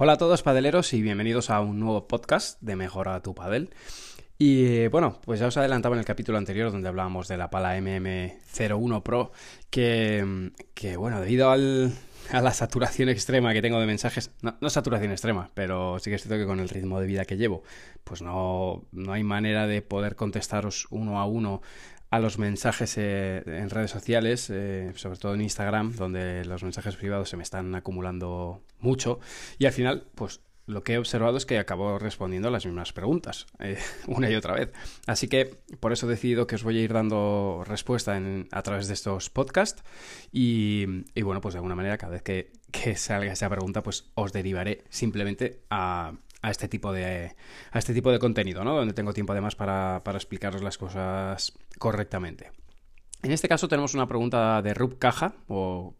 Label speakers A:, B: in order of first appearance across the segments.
A: Hola a todos padeleros y bienvenidos a un nuevo podcast de Mejora tu Padel. Y bueno, pues ya os adelantaba en el capítulo anterior donde hablábamos de la pala MM01 Pro que, que bueno, debido al, a la saturación extrema que tengo de mensajes, no, no, saturación extrema, pero sí que es cierto que con el ritmo de vida que llevo, pues no, no hay manera de poder contestaros uno a uno a los mensajes eh, en redes sociales, eh, sobre todo en Instagram, donde los mensajes privados se me están acumulando mucho y al final, pues lo que he observado es que acabo respondiendo a las mismas preguntas eh, una y otra vez. Así que por eso he decidido que os voy a ir dando respuesta a través de estos podcasts y, bueno, pues de alguna manera cada vez que salga esa pregunta, pues os derivaré simplemente a a este tipo de a este tipo de contenido, ¿no? Donde tengo tiempo además para, para explicaros las cosas correctamente. En este caso tenemos una pregunta de Rub Caja, o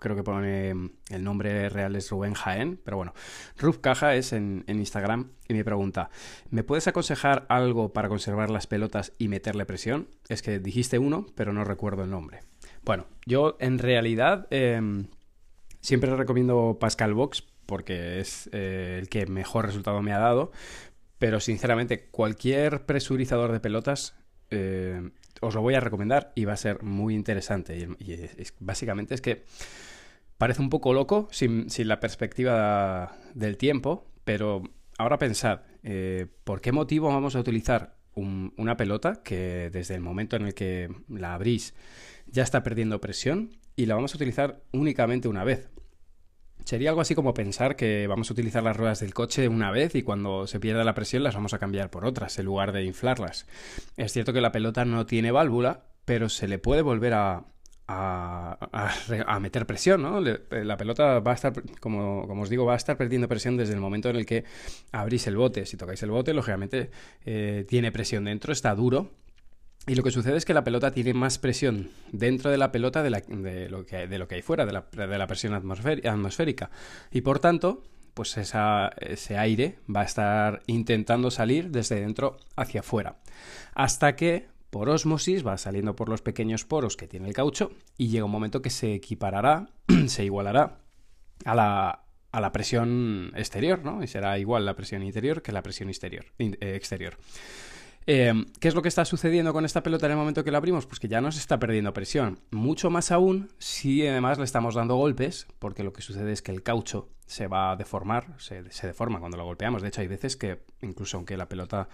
A: creo que pone el nombre real es Rubén Jaén, pero bueno, Rub Caja es en, en, Instagram y me pregunta, ¿me puedes aconsejar algo para conservar las pelotas y meterle presión? Es que dijiste uno, pero no recuerdo el nombre. Bueno, yo en realidad eh, siempre recomiendo Pascal Box porque es eh, el que mejor resultado me ha dado. Pero sinceramente, cualquier presurizador de pelotas eh, os lo voy a recomendar y va a ser muy interesante. Y, básicamente es que parece un poco loco sin, sin la perspectiva del tiempo, pero ahora pensad, eh, ¿por qué motivo vamos a utilizar un, una pelota que desde el momento en el que la abrís ya está perdiendo presión y la vamos a utilizar únicamente una vez? Sería algo así como pensar que vamos a utilizar las ruedas del coche una vez y cuando se pierda la presión las vamos a cambiar por otras en lugar de inflarlas. Es cierto que la pelota no tiene válvula, pero se le puede volver a, a, meter presión, ¿no? La pelota va a estar, como, como, os digo, va a estar perdiendo presión desde el momento en el que abrís el bote. Si tocáis el bote, lógicamente eh, tiene presión dentro, está duro, y lo que sucede es que la pelota tiene más presión dentro de la pelota de, lo, que, hay fuera, de la, presión atmosférica. Y por tanto, pues ese aire va a estar intentando salir desde dentro hacia afuera. Hasta que por osmosis va saliendo por los pequeños poros que tiene el caucho y llega un momento que se equiparará, se igualará a la, a la presión exterior, ¿no? Y será igual la presión interior que la presión exterior. Eh, exterior. Eh, ¿Qué es lo que está sucediendo con esta pelota en el momento que la abrimos? Pues que ya nos está perdiendo presión. Mucho más aún si además le estamos dando golpes, porque lo que sucede es que el caucho se va a deformar, se, deforma cuando lo golpeamos. De hecho, hay veces que incluso aunque la pelota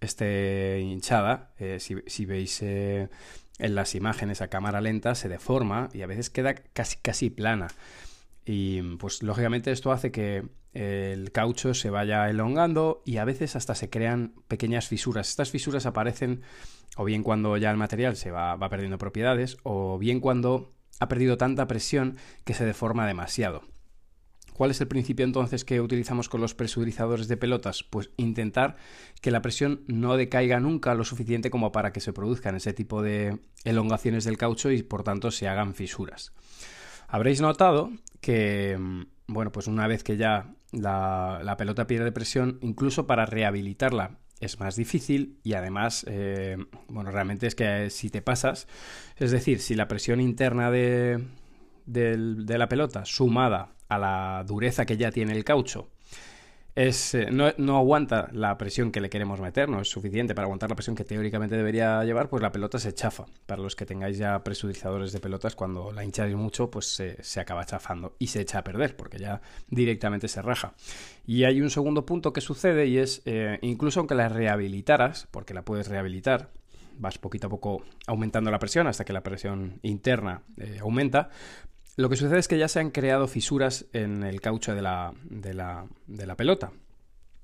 A: esté hinchada, eh, si, si, veis eh, en las imágenes a cámara lenta, se deforma y a veces queda casi, casi plana. Y pues lógicamente esto hace que el caucho se vaya elongando y a veces hasta se crean pequeñas fisuras. Estas fisuras aparecen o bien cuando ya el material se va, va perdiendo propiedades o bien cuando ha perdido tanta presión que se deforma demasiado. ¿Cuál es el principio entonces que utilizamos con los presurizadores de pelotas? Pues intentar que la presión no decaiga nunca lo suficiente como para que se produzcan ese tipo de elongaciones del caucho y por tanto se hagan fisuras. Habréis notado que, bueno, pues una vez que ya la, pelota pierde presión, incluso para rehabilitarla es más difícil y además, eh, bueno, realmente es que si te pasas, es decir, si la presión interna de, de, de la pelota sumada a la dureza que ya tiene el caucho eh, no, aguanta la presión que le queremos meter, no es suficiente para aguantar la presión que teóricamente debería llevar, pues la pelota se chafa. Para los que tengáis ya presurizadores de pelotas, cuando la hincháis mucho, pues se, se acaba chafando y se echa a perder, porque ya directamente se raja. Y hay un segundo punto que sucede y es, eh, incluso aunque la rehabilitaras, porque la puedes rehabilitar, vas poquito a poco aumentando la presión hasta que la presión interna eh, aumenta, lo que sucede es que ya se han creado fisuras en el caucho de la, de la, de la pelota.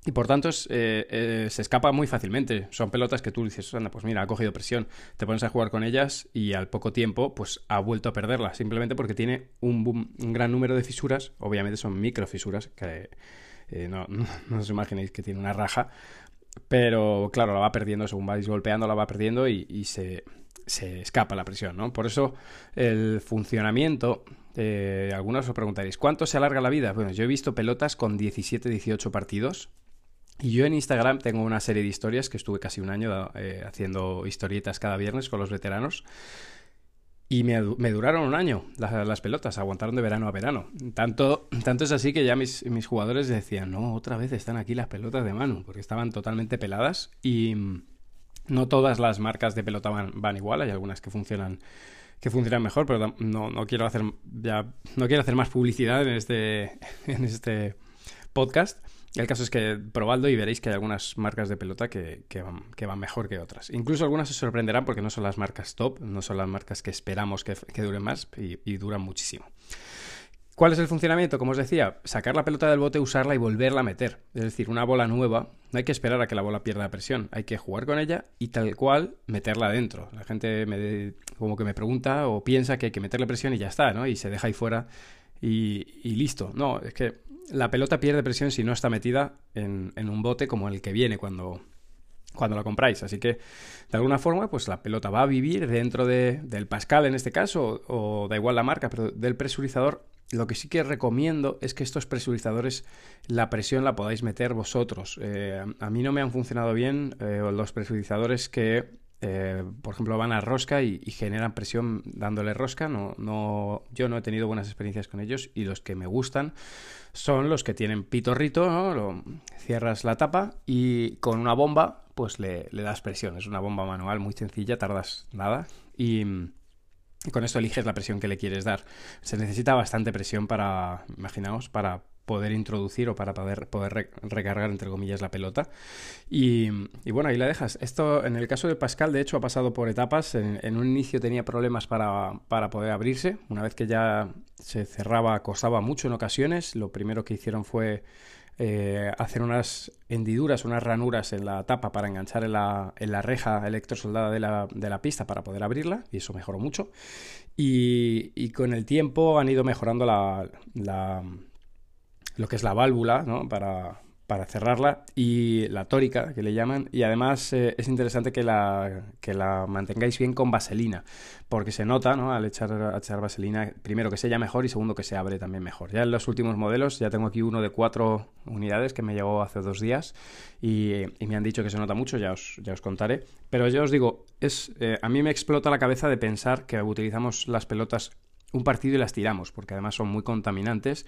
A: Y por tanto eh, eh, se escapa muy fácilmente. Son pelotas que tú dices, anda, pues mira, ha cogido presión. Te pones a jugar con ellas y al poco tiempo pues ha vuelto a perderla. Simplemente porque tiene un, gran número de fisuras. Obviamente son microfisuras que eh, no, os imaginéis que tiene una raja. Pero claro, la va perdiendo según vais golpeando, la va perdiendo y se, se escapa la presión, ¿no? Por eso el funcionamiento, eh, algunos os preguntaréis, ¿cuánto se alarga la vida? Bueno, yo he visto pelotas con 17, 18 partidos. Y yo en Instagram tengo una serie de historias que estuve casi un año eh, haciendo historietas cada viernes con los veteranos. Y me, duraron un año las, pelotas, aguantaron de verano a verano. Tanto, tanto es así que ya mis, mis, jugadores decían, no, otra vez están aquí las pelotas de Manu, porque estaban totalmente peladas y no todas las marcas de pelota van, van igual, hay algunas que funcionan que funcionan mejor, pero no, no, quiero hacer ya no quiero hacer más publicidad en este en este podcast. El caso es que probadlo y veréis que hay algunas marcas de pelota que, van, que van, mejor que otras. Incluso algunas se sorprenderán porque no son las marcas top, no son las marcas que esperamos que, duren más y, duran muchísimo. ¿Cuál es el funcionamiento? Como os decía, sacar la pelota del bote, usarla y volverla a meter. Es decir, una bola nueva, no hay que esperar a que la bola pierda presión, hay que jugar con ella y tal cual meterla dentro. La gente me, como que me pregunta o piensa que hay que meterle presión y ya está, ¿no? Y se deja ahí fuera y, y listo. No, es que la pelota pierde presión si no está metida en, un bote como el que viene cuando, cuando la compráis. Así que, de alguna forma, pues la pelota va a vivir dentro de, del Pascal en este caso, o, da igual la marca, pero del presurizador. Lo que sí que recomiendo es que estos presurizadores, la presión la podáis meter vosotros. Eh, a mí no me han funcionado bien eh, los presurizadores que eh, por ejemplo, van a rosca y, generan presión dándole rosca. No, no, yo no he tenido buenas experiencias con ellos y los que me gustan son los que tienen pitorrito, ¿no? Cierras la tapa y con una bomba pues le, das presión. Es una bomba manual muy sencilla, tardas nada y, y con esto eliges la presión que le quieres dar. Se necesita bastante presión para, imaginaos, para poder introducir o para poder, poder recargar, entre comillas, la pelota. Y, bueno, ahí la dejas. Esto, en el caso de Pascal, de hecho, ha pasado por etapas. En, un inicio tenía problemas para, para, poder abrirse. Una vez que ya se cerraba, costaba mucho en ocasiones. Lo primero que hicieron fue eh, hacer unas hendiduras, unas ranuras en la tapa para enganchar en la, en la reja electrosoldada de la, de la, pista para poder abrirla, y eso mejoró mucho. Y, y con el tiempo han ido mejorando la, la, lo que es la válvula, ¿no? Para, para cerrarla y la tórica que le llaman y además eh, es interesante que la, que la mantengáis bien con vaselina porque se nota ¿no? al echar, echar vaselina primero que sella mejor y segundo que se abre también mejor ya en los últimos modelos ya tengo aquí uno de cuatro unidades que me llegó hace dos días y, me han dicho que se nota mucho ya os, ya os contaré pero yo os digo es eh, a mí me explota la cabeza de pensar que utilizamos las pelotas un partido y las tiramos, porque además son muy contaminantes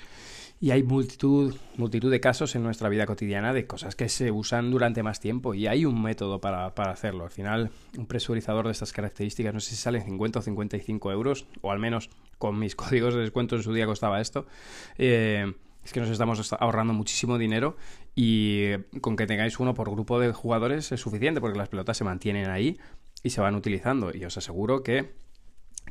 A: y hay multitud, multitud de casos en nuestra vida cotidiana de cosas que se usan durante más tiempo y hay un método para, hacerlo. Al final, un presurizador de estas características, no sé si sale 50 o 55 euros, o al menos con mis códigos de descuento en su día costaba esto. Eh, es que nos estamos ahorrando muchísimo dinero y con que tengáis uno por grupo de jugadores es suficiente porque las pelotas se mantienen ahí y se van utilizando y os aseguro que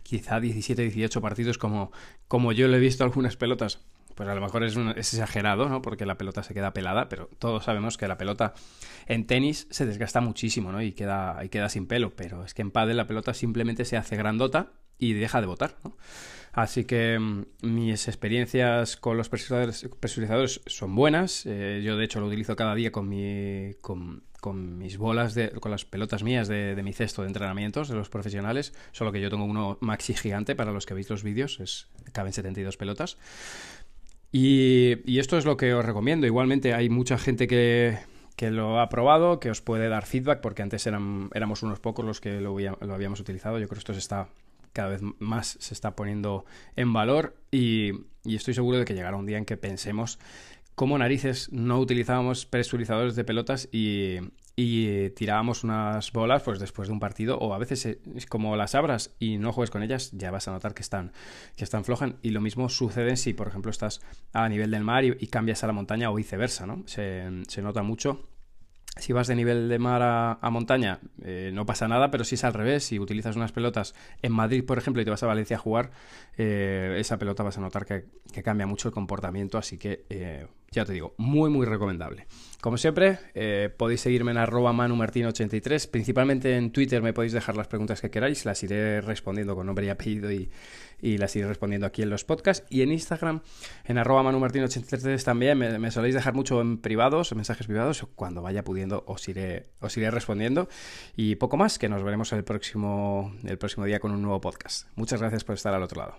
A: quizá 17, 18 partidos como, como yo le he visto algunas pelotas. Pues a lo mejor es, exagerado, ¿no? Porque la pelota se queda pelada, pero todos sabemos que la pelota en tenis se desgasta muchísimo, ¿no? Y queda, y queda sin pelo. Pero es que en pádel la pelota simplemente se hace grandota y deja de botar, ¿no? Así que mm, mis experiencias con los presurizadores, son buenas. Eh, yo de hecho lo utilizo cada día con mi, con, con mis bolas, de, con las pelotas mías de, mi cesto de entrenamientos de los profesionales, solo que yo tengo uno maxi gigante para los que veis los vídeos, es, caben 72 pelotas. Y, y, esto es lo que os recomiendo. Igualmente hay mucha gente que, que lo ha probado, que os puede dar feedback, porque antes eran, éramos unos pocos los que lo, lo habíamos utilizado. Yo creo que esto se está cada vez más se está poniendo en valor y, y estoy seguro de que llegará un día en que pensemos como narices no utilizábamos presurizadores de pelotas y, tirábamos unas bolas pues después de un partido o a veces es como las abras y no juegues con ellas ya vas a notar que están que están flojan y lo mismo sucede si por ejemplo estás a nivel del mar y, cambias a la montaña o viceversa no se, se nota mucho si vas de nivel de mar a, montaña, eh, no pasa nada, pero si es al revés, si utilizas unas pelotas en Madrid, por ejemplo, y te vas a Valencia a jugar, eh, esa pelota vas a notar que, cambia mucho el comportamiento, así que eh, ya te digo, muy, muy recomendable. Como siempre, podéis seguirme en arroba manumartin83, principalmente en Twitter me podéis dejar las preguntas que queráis, las iré respondiendo con nombre y apellido y, y las iré respondiendo aquí en los podcasts. Y en Instagram, en arroba manumartin83 también, me, soléis dejar mucho en privados, en mensajes privados. Cuando vaya pudiendo os iré, os iré respondiendo. Y poco más, que nos veremos el próximo, el próximo día con un nuevo podcast. Muchas gracias por estar al otro lado.